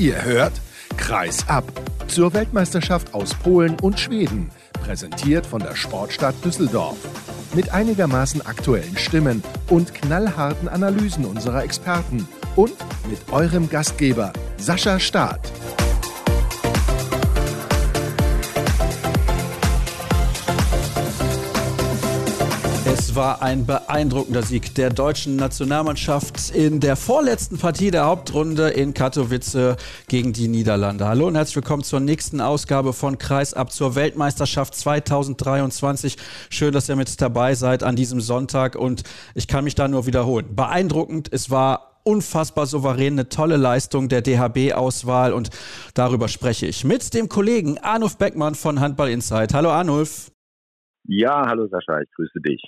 Ihr hört Kreis ab zur Weltmeisterschaft aus Polen und Schweden, präsentiert von der Sportstadt Düsseldorf. Mit einigermaßen aktuellen Stimmen und knallharten Analysen unserer Experten und mit eurem Gastgeber Sascha Staat. War ein beeindruckender Sieg der deutschen Nationalmannschaft in der vorletzten Partie der Hauptrunde in Katowice gegen die Niederlande. Hallo und herzlich willkommen zur nächsten Ausgabe von Kreisab zur Weltmeisterschaft 2023. Schön, dass ihr mit dabei seid an diesem Sonntag und ich kann mich da nur wiederholen. Beeindruckend, es war unfassbar souverän, eine tolle Leistung der DHB-Auswahl und darüber spreche ich mit dem Kollegen Arnulf Beckmann von Handball Insight. Hallo Arnulf. Ja, hallo Sascha, ich grüße dich.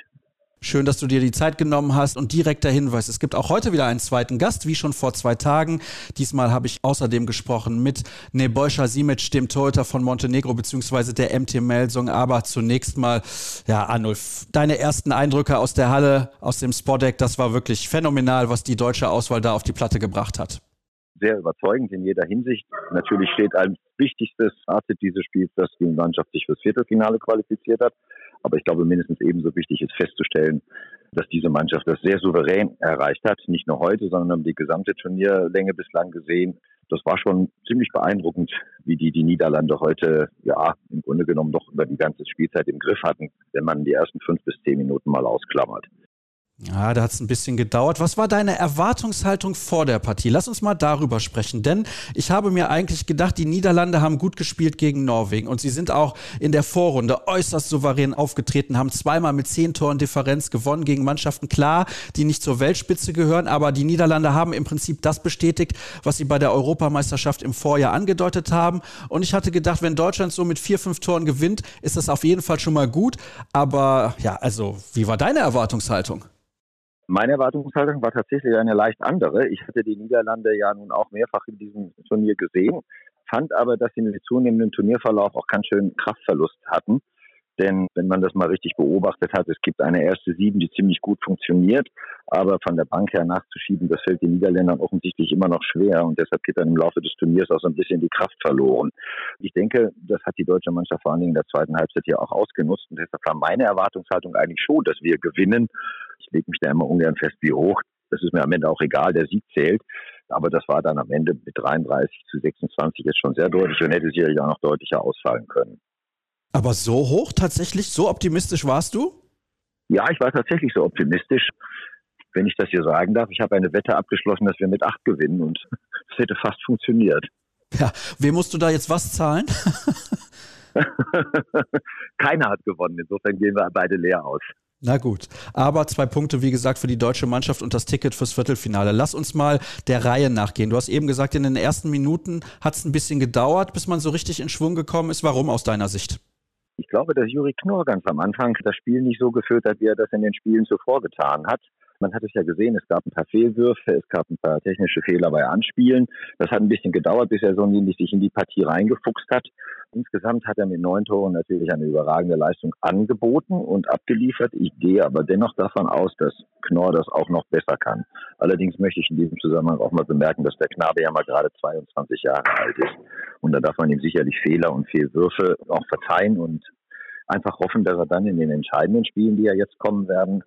Schön, dass du dir die Zeit genommen hast und direkter Hinweis. Es gibt auch heute wieder einen zweiten Gast, wie schon vor zwei Tagen. Diesmal habe ich außerdem gesprochen mit Nebojša Simic, dem Torhüter von Montenegro beziehungsweise der MT Melsung. Aber zunächst mal, ja, Arnulf, deine ersten Eindrücke aus der Halle, aus dem Sportdeck, das war wirklich phänomenal, was die deutsche Auswahl da auf die Platte gebracht hat. Sehr überzeugend in jeder Hinsicht. Natürlich steht als wichtigstes Fazit dieses Spiels, dass die Mannschaft sich fürs Viertelfinale qualifiziert hat. Aber ich glaube, mindestens ebenso wichtig ist festzustellen, dass diese Mannschaft das sehr souverän erreicht hat. Nicht nur heute, sondern die gesamte Turnierlänge bislang gesehen. Das war schon ziemlich beeindruckend, wie die die Niederlande heute, ja, im Grunde genommen doch über die ganze Spielzeit im Griff hatten, wenn man die ersten fünf bis zehn Minuten mal ausklammert. Ja, da hat es ein bisschen gedauert. Was war deine Erwartungshaltung vor der Partie? Lass uns mal darüber sprechen, denn ich habe mir eigentlich gedacht, die Niederlande haben gut gespielt gegen Norwegen und sie sind auch in der Vorrunde äußerst souverän aufgetreten, haben zweimal mit zehn Toren Differenz gewonnen gegen Mannschaften, klar, die nicht zur Weltspitze gehören, aber die Niederlande haben im Prinzip das bestätigt, was sie bei der Europameisterschaft im Vorjahr angedeutet haben. Und ich hatte gedacht, wenn Deutschland so mit vier, fünf Toren gewinnt, ist das auf jeden Fall schon mal gut. Aber ja, also, wie war deine Erwartungshaltung? Meine Erwartungshaltung war tatsächlich eine leicht andere. Ich hatte die Niederlande ja nun auch mehrfach in diesem Turnier gesehen, fand aber, dass sie mit zunehmendem Turnierverlauf auch ganz schön Kraftverlust hatten. Denn wenn man das mal richtig beobachtet hat, es gibt eine erste Sieben, die ziemlich gut funktioniert, aber von der Bank her nachzuschieben, das fällt den Niederländern offensichtlich immer noch schwer und deshalb geht dann im Laufe des Turniers auch so ein bisschen die Kraft verloren. Ich denke, das hat die deutsche Mannschaft vor allen Dingen in der zweiten Halbzeit hier auch ausgenutzt und deshalb war meine Erwartungshaltung eigentlich schon, dass wir gewinnen. Ich lege mich da immer ungern fest, wie hoch. Das ist mir am Ende auch egal, der Sieg zählt. Aber das war dann am Ende mit 33 zu 26 jetzt schon sehr deutlich und hätte sicherlich auch noch deutlicher ausfallen können. Aber so hoch tatsächlich? So optimistisch warst du? Ja, ich war tatsächlich so optimistisch. Wenn ich das hier sagen darf, ich habe eine Wette abgeschlossen, dass wir mit acht gewinnen und es hätte fast funktioniert. Ja, wem musst du da jetzt was zahlen? Keiner hat gewonnen, insofern gehen wir beide leer aus. Na gut, aber zwei Punkte, wie gesagt, für die deutsche Mannschaft und das Ticket fürs Viertelfinale. Lass uns mal der Reihe nachgehen. Du hast eben gesagt, in den ersten Minuten hat es ein bisschen gedauert, bis man so richtig in Schwung gekommen ist. Warum aus deiner Sicht? Ich glaube, dass Juri Knorr ganz am Anfang das Spiel nicht so geführt hat, wie er das in den Spielen zuvor getan hat. Man hat es ja gesehen, es gab ein paar Fehlwürfe, es gab ein paar technische Fehler bei Anspielen. Das hat ein bisschen gedauert, bis er so sich in die Partie reingefuchst hat. Insgesamt hat er mit neun Toren natürlich eine überragende Leistung angeboten und abgeliefert. Ich gehe aber dennoch davon aus, dass Knorr das auch noch besser kann. Allerdings möchte ich in diesem Zusammenhang auch mal bemerken, dass der Knabe ja mal gerade 22 Jahre alt ist. Und da darf man ihm sicherlich Fehler und Fehlwürfe auch verzeihen und einfach hoffen, dass er dann in den entscheidenden Spielen, die ja jetzt kommen werden,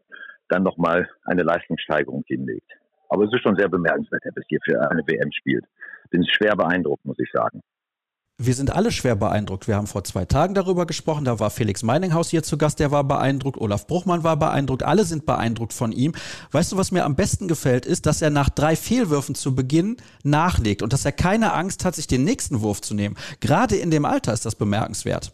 dann nochmal eine Leistungssteigerung hinlegt. Aber es ist schon sehr bemerkenswert, er bis hier für eine WM spielt. Bin schwer beeindruckt, muss ich sagen. Wir sind alle schwer beeindruckt. Wir haben vor zwei Tagen darüber gesprochen. Da war Felix Meininghaus hier zu Gast, der war beeindruckt. Olaf Bruchmann war beeindruckt. Alle sind beeindruckt von ihm. Weißt du, was mir am besten gefällt, ist, dass er nach drei Fehlwürfen zu Beginn nachlegt und dass er keine Angst hat, sich den nächsten Wurf zu nehmen. Gerade in dem Alter ist das bemerkenswert.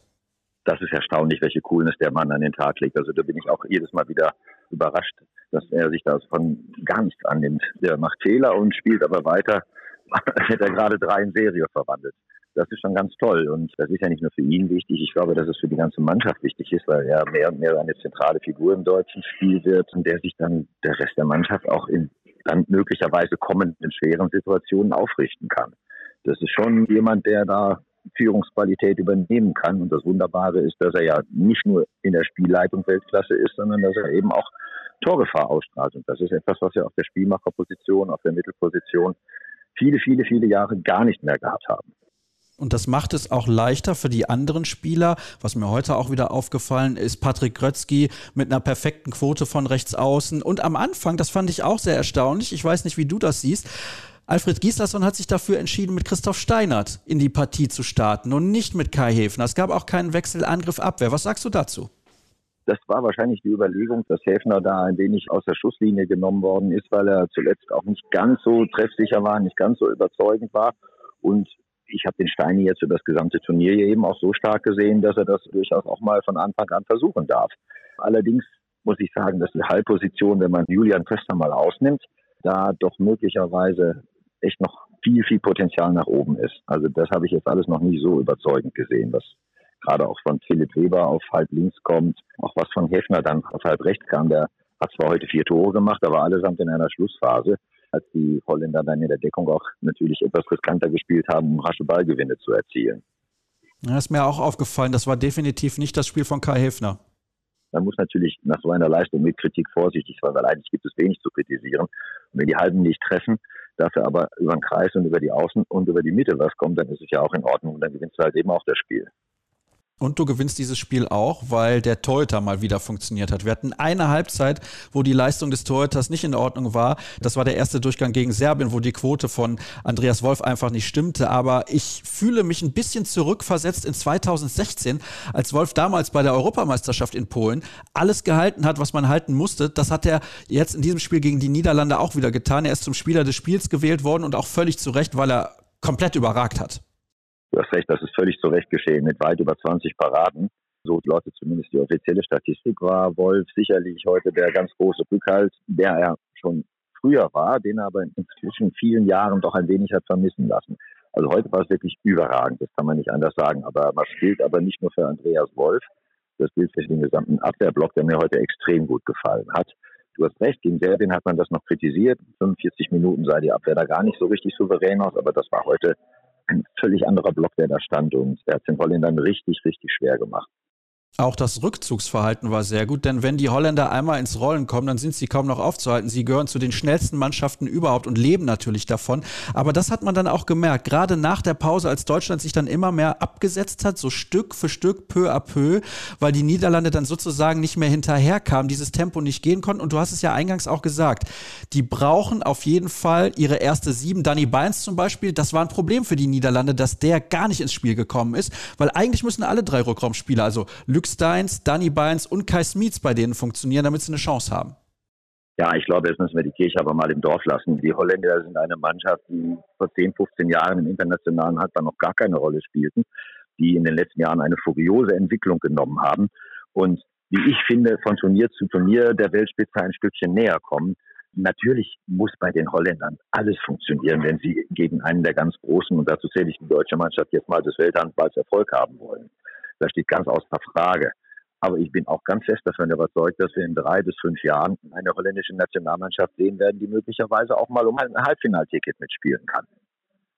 Das ist erstaunlich, welche Coolness der Mann an den Tag legt. Also da bin ich auch jedes Mal wieder überrascht, dass er sich davon gar nichts annimmt. Der macht Fehler und spielt aber weiter, hätte er gerade drei in Serie verwandelt. Das ist schon ganz toll und das ist ja nicht nur für ihn wichtig. Ich glaube, dass es für die ganze Mannschaft wichtig ist, weil er mehr und mehr eine zentrale Figur im deutschen Spiel wird und der sich dann der Rest der Mannschaft auch in dann möglicherweise kommenden schweren Situationen aufrichten kann. Das ist schon jemand, der da Führungsqualität übernehmen kann. Und das Wunderbare ist, dass er ja nicht nur in der Spielleitung Weltklasse ist, sondern dass er eben auch Torgefahr ausstrahlt. Und das ist etwas, was ja auf der Spielmacherposition, auf der Mittelposition viele, viele, viele Jahre gar nicht mehr gehabt haben. Und das macht es auch leichter für die anderen Spieler. Was mir heute auch wieder aufgefallen ist, Patrick Grötzky mit einer perfekten Quote von rechts außen. Und am Anfang, das fand ich auch sehr erstaunlich, ich weiß nicht, wie du das siehst, Alfred Gislason hat sich dafür entschieden, mit Christoph Steinert in die Partie zu starten und nicht mit Kai Häfner. Es gab auch keinen Wechsel Angriff-Abwehr. Was sagst du dazu? Das war wahrscheinlich die Überlegung, dass Häfner da ein wenig aus der Schusslinie genommen worden ist, weil er zuletzt auch nicht ganz so treffsicher war, nicht ganz so überzeugend war. Und ich habe den Steini jetzt über das gesamte Turnier eben auch so stark gesehen, dass er das durchaus auch mal von Anfang an versuchen darf. Allerdings muss ich sagen, dass die Halbposition, wenn man Julian Köster mal ausnimmt, da doch möglicherweise echt noch viel, viel Potenzial nach oben ist. Also das habe ich jetzt alles noch nie so überzeugend gesehen, was gerade auch von Philipp Weber auf halb links kommt, auch was von Hefner dann auf halb rechts kam, der hat zwar heute vier Tore gemacht, aber allesamt in einer Schlussphase als die Holländer dann in der Deckung auch natürlich etwas riskanter gespielt haben, um rasche Ballgewinne zu erzielen. Ja, ist mir auch aufgefallen, das war definitiv nicht das Spiel von Kai Hefner. Man muss natürlich nach so einer Leistung mit Kritik vorsichtig sein, weil eigentlich gibt es wenig zu kritisieren. Und wenn die Halben nicht treffen, dafür aber über den Kreis und über die Außen und über die Mitte was kommt, dann ist es ja auch in Ordnung und dann gewinnst du halt eben auch das Spiel. Und du gewinnst dieses Spiel auch, weil der Torhüter mal wieder funktioniert hat. Wir hatten eine Halbzeit, wo die Leistung des Torhüters nicht in Ordnung war. Das war der erste Durchgang gegen Serbien, wo die Quote von Andreas Wolf einfach nicht stimmte. Aber ich fühle mich ein bisschen zurückversetzt in 2016, als Wolf damals bei der Europameisterschaft in Polen alles gehalten hat, was man halten musste. Das hat er jetzt in diesem Spiel gegen die Niederlande auch wieder getan. Er ist zum Spieler des Spiels gewählt worden und auch völlig zu Recht, weil er komplett überragt hat. Du hast recht, das ist völlig zu Recht geschehen mit weit über 20 Paraden. So lautet zumindest die offizielle Statistik. War Wolf sicherlich heute der ganz große Rückhalt, der er schon früher war, den er aber in inzwischen vielen Jahren doch ein wenig hat vermissen lassen. Also heute war es wirklich überragend, das kann man nicht anders sagen. Aber was gilt aber nicht nur für Andreas Wolf, das gilt für den gesamten Abwehrblock, der mir heute extrem gut gefallen hat. Du hast recht, gegen Serbien hat man das noch kritisiert. 45 Minuten sah die Abwehr da gar nicht so richtig souverän aus, aber das war heute ein völlig anderer Block, der da stand und der hat den Holländern richtig, richtig schwer gemacht. Auch das Rückzugsverhalten war sehr gut, denn wenn die Holländer einmal ins Rollen kommen, dann sind sie kaum noch aufzuhalten. Sie gehören zu den schnellsten Mannschaften überhaupt und leben natürlich davon. Aber das hat man dann auch gemerkt, gerade nach der Pause, als Deutschland sich dann immer mehr abgesetzt hat, so Stück für Stück, peu à peu, weil die Niederlande dann sozusagen nicht mehr hinterherkamen, dieses Tempo nicht gehen konnten. Und du hast es ja eingangs auch gesagt, die brauchen auf jeden Fall ihre erste Sieben. Danny Bynes zum Beispiel, das war ein Problem für die Niederlande, dass der gar nicht ins Spiel gekommen ist, weil eigentlich müssen alle drei Rückraumspieler, also Lüx Steins, Danny Bynes und Kai Smits bei denen funktionieren, damit sie eine Chance haben. Ja, ich glaube, jetzt müssen wir die Kirche aber mal im Dorf lassen. Die Holländer sind eine Mannschaft, die vor 10, 15 Jahren im internationalen Handball noch gar keine Rolle spielten, die in den letzten Jahren eine furiose Entwicklung genommen haben und wie ich finde, von Turnier zu Turnier der Weltspitze ein Stückchen näher kommen. Natürlich muss bei den Holländern alles funktionieren, wenn sie gegen einen der ganz großen, und dazu zähle ich die deutsche Mannschaft jetzt mal des Welthandballs Erfolg haben wollen. Das steht ganz außer Frage. Aber ich bin auch ganz fest davon überzeugt, dass wir in drei bis fünf Jahren eine holländische Nationalmannschaft sehen werden, die möglicherweise auch mal um ein Halbfinalticket mitspielen kann.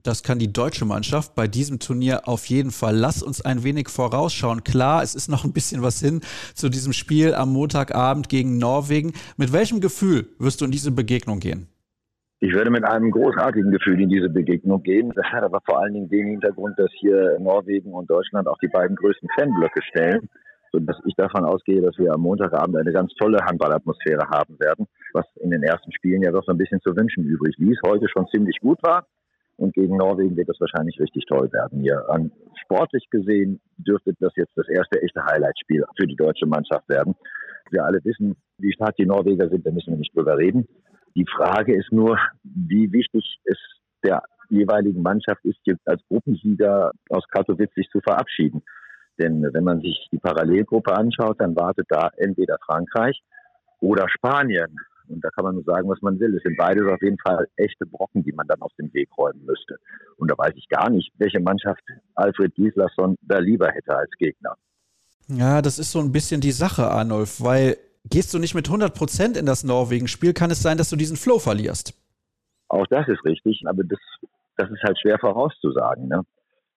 Das kann die deutsche Mannschaft bei diesem Turnier auf jeden Fall. Lass uns ein wenig vorausschauen. Klar, es ist noch ein bisschen was hin zu diesem Spiel am Montagabend gegen Norwegen. Mit welchem Gefühl wirst du in diese Begegnung gehen? Ich würde mit einem großartigen Gefühl in diese Begegnung gehen. Das hat aber vor allen Dingen den Hintergrund, dass hier Norwegen und Deutschland auch die beiden größten Fanblöcke stellen, sodass ich davon ausgehe, dass wir am Montagabend eine ganz tolle Handballatmosphäre haben werden, was in den ersten Spielen ja doch so ein bisschen zu wünschen übrig ließ, heute schon ziemlich gut war. Und gegen Norwegen wird das wahrscheinlich richtig toll werden. Hier an sportlich gesehen dürfte das jetzt das erste echte Highlightspiel für die deutsche Mannschaft werden. Wir alle wissen, wie stark die Norweger sind, da müssen wir nicht drüber reden. Die Frage ist nur, wie wichtig es der jeweiligen Mannschaft ist, jetzt als Gruppensieger aus Katowice sich zu verabschieden. Denn wenn man sich die Parallelgruppe anschaut, dann wartet da entweder Frankreich oder Spanien. Und da kann man nur sagen, was man will. Es sind beides auf jeden Fall echte Brocken, die man dann aus dem Weg räumen müsste. Und da weiß ich gar nicht, welche Mannschaft Alfred Gislason da lieber hätte als Gegner. Ja, das ist so ein bisschen die Sache, Arnulf, weil Gehst du nicht mit 100 Prozent in das Norwegen-Spiel, kann es sein, dass du diesen Flow verlierst. Auch das ist richtig, aber das, das ist halt schwer vorauszusagen. Ne?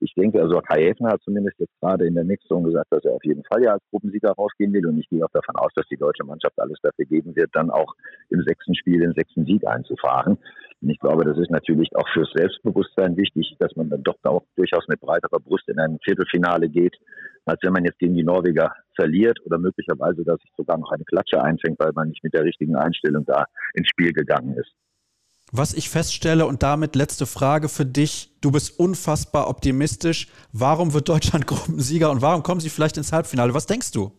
Ich denke, also Kai Häfner hat zumindest jetzt gerade in der Mixzone gesagt, dass er auf jeden Fall ja als Gruppensieger rausgehen will und ich gehe auch davon aus, dass die deutsche Mannschaft alles dafür geben wird, dann auch im sechsten Spiel den sechsten Sieg einzufahren. Und ich glaube, das ist natürlich auch fürs Selbstbewusstsein wichtig, dass man dann doch auch durchaus mit breiterer Brust in ein Viertelfinale geht, als wenn man jetzt gegen die Norweger verliert oder möglicherweise, dass sich sogar noch eine Klatsche einfängt, weil man nicht mit der richtigen Einstellung da ins Spiel gegangen ist. Was ich feststelle und damit letzte Frage für dich, du bist unfassbar optimistisch. Warum wird Deutschland Gruppensieger und warum kommen sie vielleicht ins Halbfinale? Was denkst du?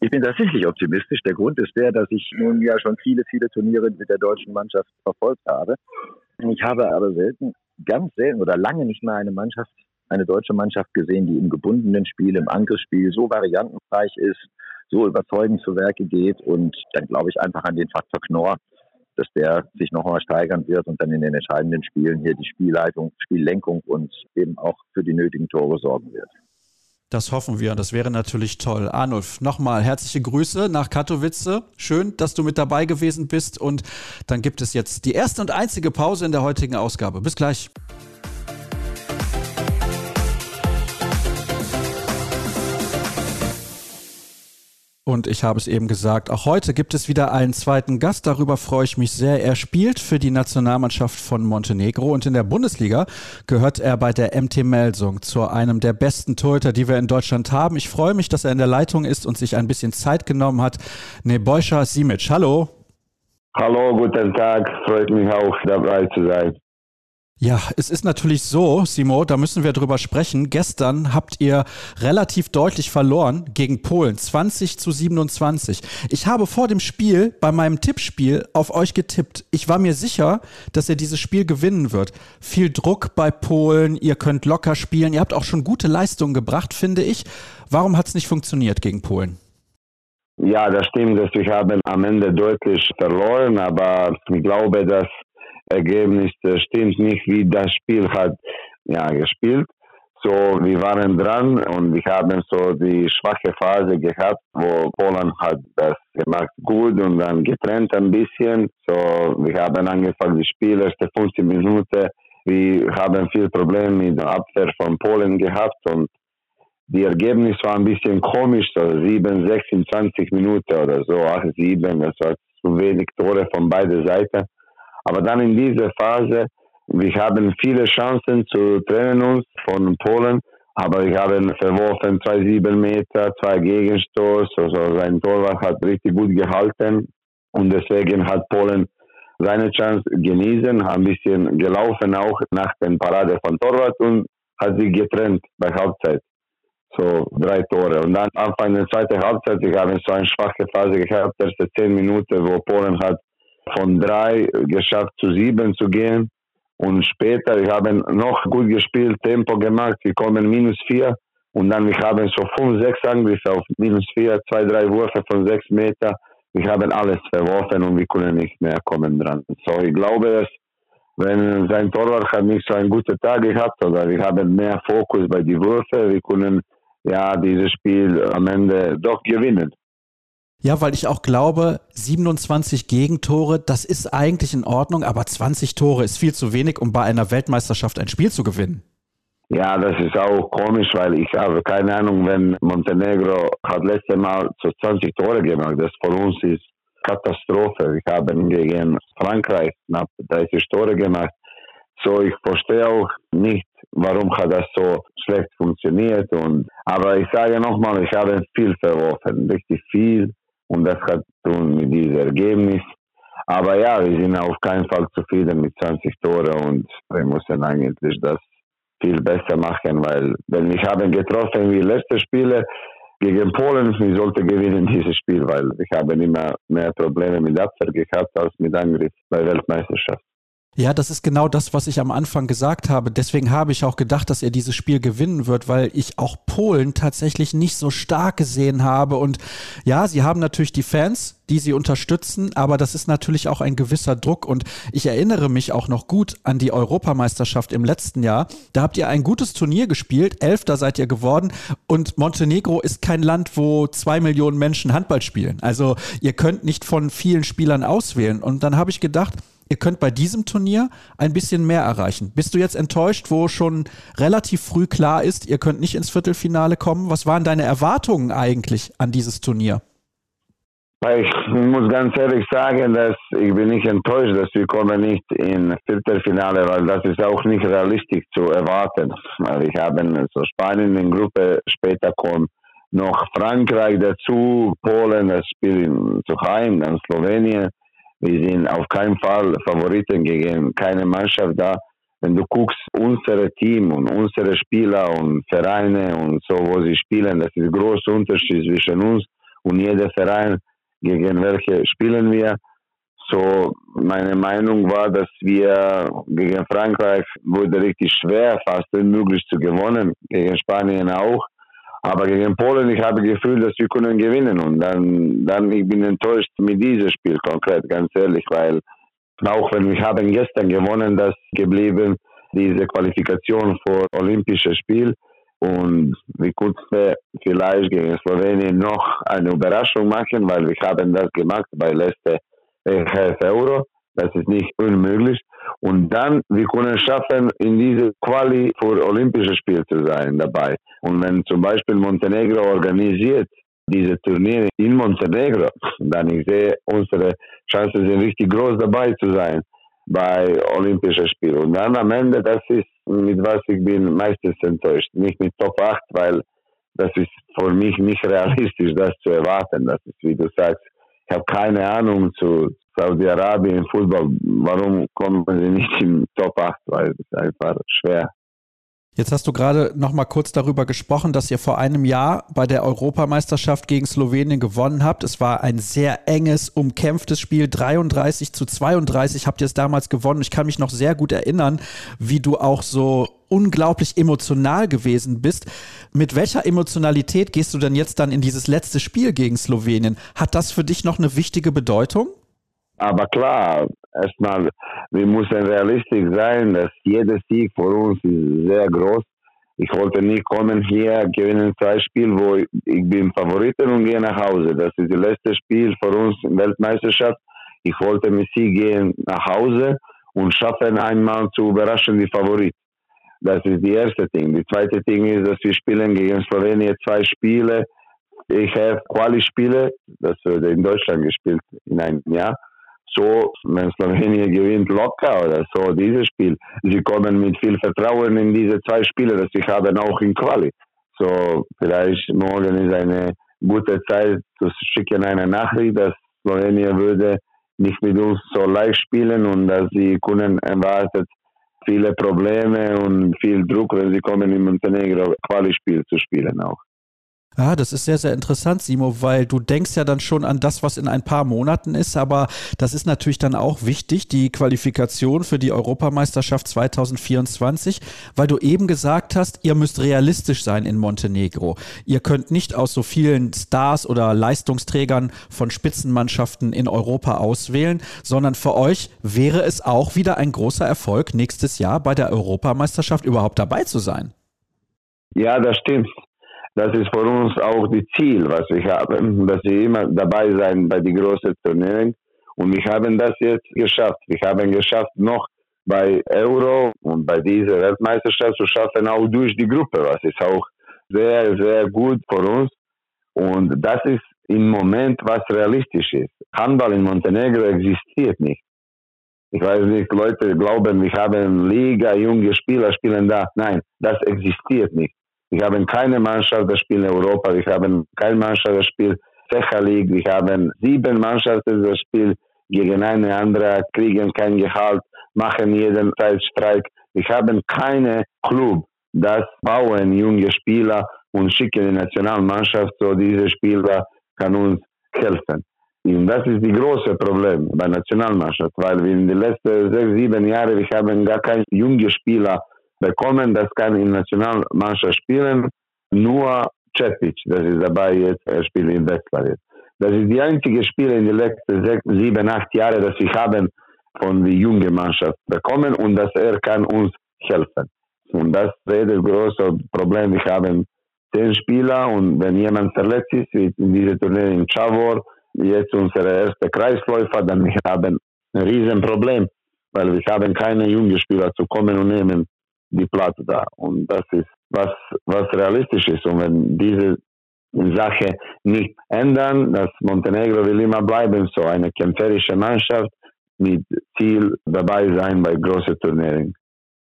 Ich bin tatsächlich optimistisch. Der Grund ist der, dass ich nun ja schon viele, viele Turniere mit der deutschen Mannschaft verfolgt habe. Ich habe aber selten, ganz selten oder lange nicht mehr eine Mannschaft, eine deutsche Mannschaft gesehen, die im gebundenen Spiel, im Angriffsspiel so variantenreich ist, so überzeugend zu Werke geht und dann glaube ich einfach an den Faktor Knorr, dass der sich nochmal steigern wird und dann in den entscheidenden Spielen hier die Spielleitung, Spiellenkung und eben auch für die nötigen Tore sorgen wird. Das hoffen wir das wäre natürlich toll. Arnulf, nochmal herzliche Grüße nach Katowice. Schön, dass du mit dabei gewesen bist und dann gibt es jetzt die erste und einzige Pause in der heutigen Ausgabe. Bis gleich. Und ich habe es eben gesagt, auch heute gibt es wieder einen zweiten Gast. Darüber freue ich mich sehr. Er spielt für die Nationalmannschaft von Montenegro und in der Bundesliga gehört er bei der MT Melsung zu einem der besten Torhüter, die wir in Deutschland haben. Ich freue mich, dass er in der Leitung ist und sich ein bisschen Zeit genommen hat. Nebojša Simic, hallo. Hallo, guten Tag. Freut mich auch dabei zu sein. Ja, es ist natürlich so, Simo, da müssen wir drüber sprechen. Gestern habt ihr relativ deutlich verloren gegen Polen, 20 zu 27. Ich habe vor dem Spiel bei meinem Tippspiel auf euch getippt. Ich war mir sicher, dass ihr dieses Spiel gewinnen wird. Viel Druck bei Polen, ihr könnt locker spielen, ihr habt auch schon gute Leistungen gebracht, finde ich. Warum hat es nicht funktioniert gegen Polen? Ja, das stimmt, dass wir haben am Ende deutlich verloren, aber ich glaube, dass Ergebnis stimmt nicht, wie das Spiel hat ja, gespielt. So, wir waren dran und wir haben so die schwache Phase gehabt, wo Polen hat das gemacht gut und dann getrennt ein bisschen. So, wir haben angefangen, die Spiele, erste 15 Minuten. Wir haben viel Probleme mit der Abwehr von Polen gehabt und die Ergebnis war ein bisschen komisch, so 7, 26 Minuten oder so, 8, 7, das war zu wenig Tore von beiden Seiten. Aber dann in dieser Phase, wir haben viele Chancen zu trennen uns von Polen, aber wir haben verworfen zwei sieben Meter, zwei Gegenstoß, also sein Torwart hat richtig gut gehalten und deswegen hat Polen seine Chance genießen, ein bisschen gelaufen auch nach der Parade von Torwart und hat sich getrennt bei Halbzeit. So drei Tore. Und dann Anfang der zweiten Halbzeit, wir haben so eine schwache Phase gehabt, erste zehn Minuten, wo Polen hat von drei geschafft zu sieben zu gehen. Und später, wir haben noch gut gespielt, Tempo gemacht, wir kommen minus vier. Und dann, wir haben so fünf, sechs Angriffe auf minus vier, zwei, drei Würfe von sechs Meter. Wir haben alles verworfen und wir können nicht mehr kommen dran. So, ich glaube, dass wenn sein Torwart hat nicht so einen guten Tag gehabt oder wir haben mehr Fokus bei den Würfen, wir können ja dieses Spiel am Ende doch gewinnen. Ja, weil ich auch glaube, 27 Gegentore, das ist eigentlich in Ordnung, aber 20 Tore ist viel zu wenig, um bei einer Weltmeisterschaft ein Spiel zu gewinnen. Ja, das ist auch komisch, weil ich habe keine Ahnung, wenn Montenegro hat letztes Mal zu 20 Tore gemacht. Das für uns ist Katastrophe. Wir haben gegen Frankreich knapp 30 Tore gemacht. So, ich verstehe auch nicht, warum hat das so schlecht funktioniert. Und, aber ich sage nochmal, ich habe viel verworfen, richtig viel. Und das hat tun mit diesem Ergebnis. Aber ja, wir sind auf keinen Fall zufrieden mit 20 Tore und wir müssen eigentlich das viel besser machen, weil wenn wir haben getroffen wie letzte Spiele gegen Polen, wir sollten gewinnen dieses Spiel, weil wir haben immer mehr Probleme mit Abwehr gehabt als mit Angriff bei Weltmeisterschaft. Ja, das ist genau das, was ich am Anfang gesagt habe. Deswegen habe ich auch gedacht, dass er dieses Spiel gewinnen wird, weil ich auch Polen tatsächlich nicht so stark gesehen habe. Und ja, sie haben natürlich die Fans, die sie unterstützen, aber das ist natürlich auch ein gewisser Druck. Und ich erinnere mich auch noch gut an die Europameisterschaft im letzten Jahr. Da habt ihr ein gutes Turnier gespielt, Elfter seid ihr geworden. Und Montenegro ist kein Land, wo zwei Millionen Menschen Handball spielen. Also ihr könnt nicht von vielen Spielern auswählen. Und dann habe ich gedacht, ihr könnt bei diesem Turnier ein bisschen mehr erreichen. Bist du jetzt enttäuscht, wo schon relativ früh klar ist, ihr könnt nicht ins Viertelfinale kommen? Was waren deine Erwartungen eigentlich an dieses Turnier? Ich muss ganz ehrlich sagen, dass ich bin nicht enttäuscht, dass wir kommen nicht in Viertelfinale, weil das ist auch nicht realistisch zu erwarten. Weil ich habe so Spanien in Gruppe, später kommt noch Frankreich dazu, Polen, das Spiel zu Heim, dann Slowenien. Wir sind auf keinen Fall Favoriten gegen keine Mannschaft da. Wenn du guckst, unsere Team und unsere Spieler und Vereine und so, wo sie spielen, das ist ein großer Unterschied zwischen uns und jeder Verein gegen welche spielen wir. So, meine Meinung war, dass wir gegen Frankreich wurde richtig schwer, fast unmöglich zu gewinnen, gegen Spanien auch. Aber gegen Polen, ich habe Gefühl, dass wir können gewinnen. Und dann, dann ich bin enttäuscht mit diesem Spiel konkret, ganz ehrlich, weil auch wenn wir haben gestern gewonnen, das geblieben, diese Qualifikation für Olympisches Spiel. Und wir könnten vielleicht gegen Slowenien noch eine Überraschung machen, weil wir haben das gemacht bei letzte Euro. Das ist nicht unmöglich. Und dann, wir können schaffen, in diese Quali für Olympische Spiele zu sein dabei. Und wenn zum Beispiel Montenegro organisiert diese Turniere in Montenegro, dann ich sehe, unsere Chancen sind richtig groß dabei zu sein bei Olympischen Spielen. Und dann am Ende, das ist mit was ich bin meistens enttäuscht. Nicht mit Top 8, weil das ist für mich nicht realistisch, das zu erwarten. Das ist, wie du sagst, ich habe keine Ahnung zu Saudi-Arabien Fußball. Warum kommen sie nicht in Top 8? Weil es ist einfach schwer. Jetzt hast du gerade noch mal kurz darüber gesprochen, dass ihr vor einem Jahr bei der Europameisterschaft gegen Slowenien gewonnen habt. Es war ein sehr enges, umkämpftes Spiel. 33 zu 32 habt ihr es damals gewonnen. Ich kann mich noch sehr gut erinnern, wie du auch so unglaublich emotional gewesen bist. Mit welcher Emotionalität gehst du denn jetzt dann in dieses letzte Spiel gegen Slowenien? Hat das für dich noch eine wichtige Bedeutung? Aber klar, erstmal, wir müssen realistisch sein, dass jeder Sieg für uns ist sehr groß. Ich wollte nicht kommen hier, gewinnen zwei Spiele, wo ich, ich bin Favoriten und gehe nach Hause. Das ist das letzte Spiel für uns in Weltmeisterschaft. Ich wollte mit sie gehen nach Hause und schaffen einmal zu überraschen die Favorit. Das ist die erste Ding. Die zweite Ding ist, dass wir spielen gegen Slowenien zwei Spiele. Ich habe Quali-Spiele, das wurde in Deutschland gespielt in einem Jahr so, wenn Slowenien gewinnt, locker oder so, dieses Spiel. Sie kommen mit viel Vertrauen in diese zwei Spiele, das sie haben auch in Quali. So, vielleicht morgen ist eine gute Zeit zu schicken eine Nachricht, dass Slowenien würde nicht mit uns so leicht spielen und dass sie können erwartet viele Probleme und viel Druck, wenn sie kommen in Montenegro Quali-Spiel zu spielen auch. Ja, das ist sehr, sehr interessant, Simo, weil du denkst ja dann schon an das, was in ein paar Monaten ist, aber das ist natürlich dann auch wichtig, die Qualifikation für die Europameisterschaft 2024, weil du eben gesagt hast, ihr müsst realistisch sein in Montenegro. Ihr könnt nicht aus so vielen Stars oder Leistungsträgern von Spitzenmannschaften in Europa auswählen, sondern für euch wäre es auch wieder ein großer Erfolg, nächstes Jahr bei der Europameisterschaft überhaupt dabei zu sein. Ja, das stimmt. Das ist für uns auch das Ziel, was wir haben, dass wir immer dabei sein bei den großen Turnieren. Und wir haben das jetzt geschafft. Wir haben geschafft, noch bei Euro und bei dieser Weltmeisterschaft zu schaffen, auch durch die Gruppe, was ist auch sehr, sehr gut für uns. Und das ist im Moment, was realistisch ist. Handball in Montenegro existiert nicht. Ich weiß nicht, Leute glauben, wir haben Liga, junge Spieler spielen da. Nein, das existiert nicht. Wir haben keine Mannschaft, das spielt in Europa. Wir haben keine Mannschaft, das spielt Zecha League. Wir haben sieben Mannschaften, das spielt gegen eine andere, kriegen kein Gehalt, machen jeden Zeit Streik. Wir haben keine Club, das bauen junge Spieler und schicken die Nationalmannschaft, so diese Spieler kann uns helfen. Und das ist das große Problem bei Nationalmannschaft, weil wir in den letzten sechs, sieben Jahren, wir haben gar keine junge Spieler bekommen. Das kann in Nationalmannschaft spielen. Nur Cepic, das ist dabei jetzt, er spielt in Westfalen. Das ist die einzige Spiel in den letzten sechs, sieben, acht Jahren, das wir haben von der jungen Mannschaft bekommen und dass er kann uns helfen. Und das ist das große Problem. Wir haben zehn Spieler und wenn jemand verletzt ist, wie in diesem Turnier in Chavor, jetzt unser erster Kreisläufer, dann wir haben ein Riesenproblem, weil wir haben keine jungen Spieler zu kommen und nehmen die Platz da. Und das ist was, was realistisch ist. Und wenn diese Sache nicht ändern. Das Montenegro will immer bleiben, so eine kämpferische Mannschaft mit Ziel dabei sein bei großen Turnieren.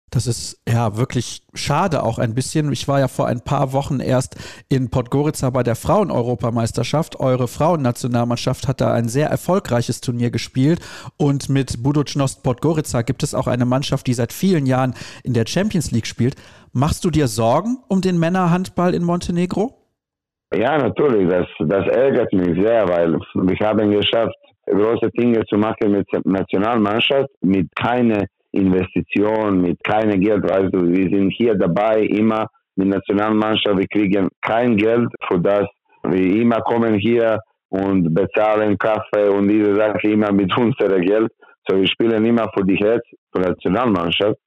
Das ist ja wirklich schade auch ein bisschen. Ich war ja vor ein paar Wochen erst in Podgorica bei der Frauen-Europameisterschaft. Eure Frauennationalmannschaft hat da ein sehr erfolgreiches Turnier gespielt und mit Budućnost Podgorica gibt es auch eine Mannschaft, die seit vielen Jahren in der Champions League spielt. Machst du dir Sorgen um den Männerhandball in Montenegro? Ja, natürlich. Das, das ärgert mich sehr, weil wir haben geschafft, große Dinge zu machen mit der Nationalmannschaft, mit keiner Investition, mit keinem Geld. Du, wir sind hier dabei, immer mit Nationalmannschaft, wir kriegen kein Geld für das. Wir immer kommen hier und bezahlen Kaffee und diese Sachen immer mit unserem Geld. So, wir spielen immer für die Herz, für die Nationalmannschaft.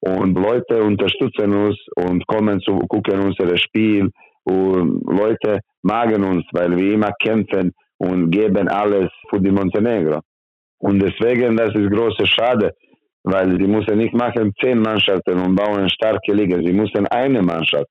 Und Leute unterstützen uns und kommen zu gucken unser Spiel. Und Leute magen uns, weil wir immer kämpfen und geben alles für die Montenegro. Und deswegen, das ist große Schade, weil sie müssen nicht machen zehn Mannschaften und bauen starke Liga. Sie müssen eine Mannschaft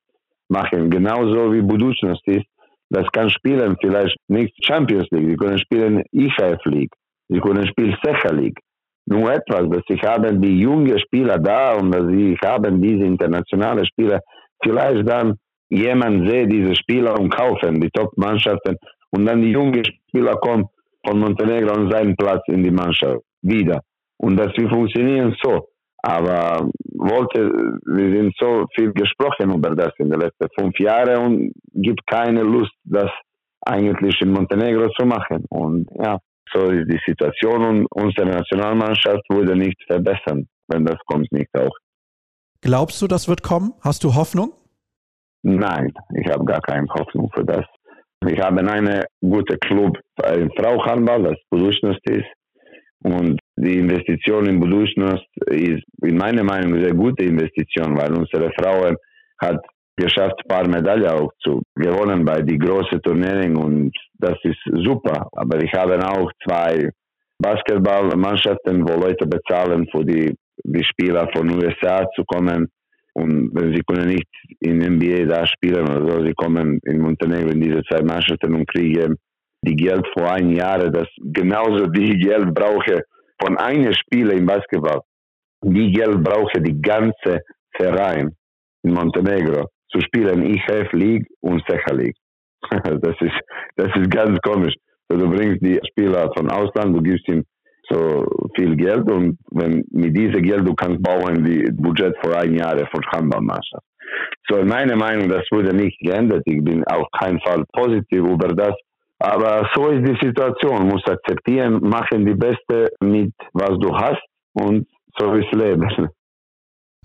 machen, genauso wie Budućnost ist. Das kann spielen vielleicht nicht Champions League, sie können spielen IHF League, sie können spielen Secha League. Nur etwas, dass sie haben die jungen Spieler da und dass sie haben diese internationalen Spieler. Vielleicht dann jemand sieht diese Spieler und kaufen die Top-Mannschaften und dann die jungen Spieler kommen von Montenegro an seinen Platz in die Mannschaft wieder. Und dass wir funktionieren so. Aber wollte, wir sind so viel gesprochen über das in den letzten fünf Jahren und gibt keine Lust, das eigentlich in Montenegro zu machen. Und ja, so ist die Situation und unsere Nationalmannschaft würde nicht verbessern, wenn das kommt nicht auch. Glaubst du, das wird kommen? Hast du Hoffnung? Nein, ich habe gar keine Hoffnung für das. Ich habe einen guten Club in Frauhandball, das Budućnost ist. Und die Investition in Budućnost ist in meiner Meinung eine sehr gute Investition, weil unsere Frauen hat geschafft, ein paar Medaillen auch zu gewonnen bei den großen Turnieren und das ist super. Aber ich habe auch zwei Basketballmannschaften, wo Leute bezahlen für die, die Spieler von USA zu kommen. Und wenn sie können nicht in NBA da spielen oder so, sie kommen in Montenegro in diese zwei Mannschaften und kriegen die Geld vor ein Jahr, das genauso die Geld brauche von einem Spieler im Basketball. Die Geld brauche die ganze Verein in Montenegro zu spielen IHF League und Secha League. das ist, das ist ganz komisch. Du bringst die Spieler von Ausland, du gibst ihm so viel Geld und wenn mit diesem Geld du kannst bauen die Budget für ein Jahr von Handballmannschaft. So in meiner Meinung, das wurde nicht geändert. Ich bin auf keinen Fall positiv über das. Aber so ist die Situation. Muss akzeptieren, machen die Beste mit was du hast und so ist Leben.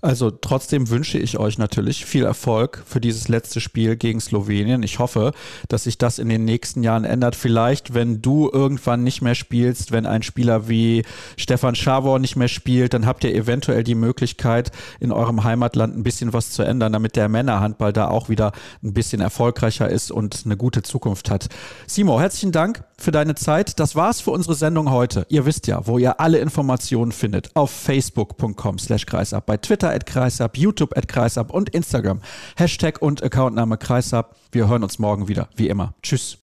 Also trotzdem wünsche ich euch natürlich viel Erfolg für dieses letzte Spiel gegen Slowenien. Ich hoffe, dass sich das in den nächsten Jahren ändert. Vielleicht, wenn du irgendwann nicht mehr spielst, wenn ein Spieler wie Stefan Schawor nicht mehr spielt, dann habt ihr eventuell die Möglichkeit, in eurem Heimatland ein bisschen was zu ändern, damit der Männerhandball da auch wieder ein bisschen erfolgreicher ist und eine gute Zukunft hat. Simo, herzlichen Dank für deine Zeit. Das war's für unsere Sendung heute. Ihr wisst ja, wo ihr alle Informationen findet. Auf facebook.com slash kreisab, bei Twitter at kreisab, YouTube at kreisab und Instagram. Hashtag und Accountname kreisab. Wir hören uns morgen wieder, wie immer. Tschüss.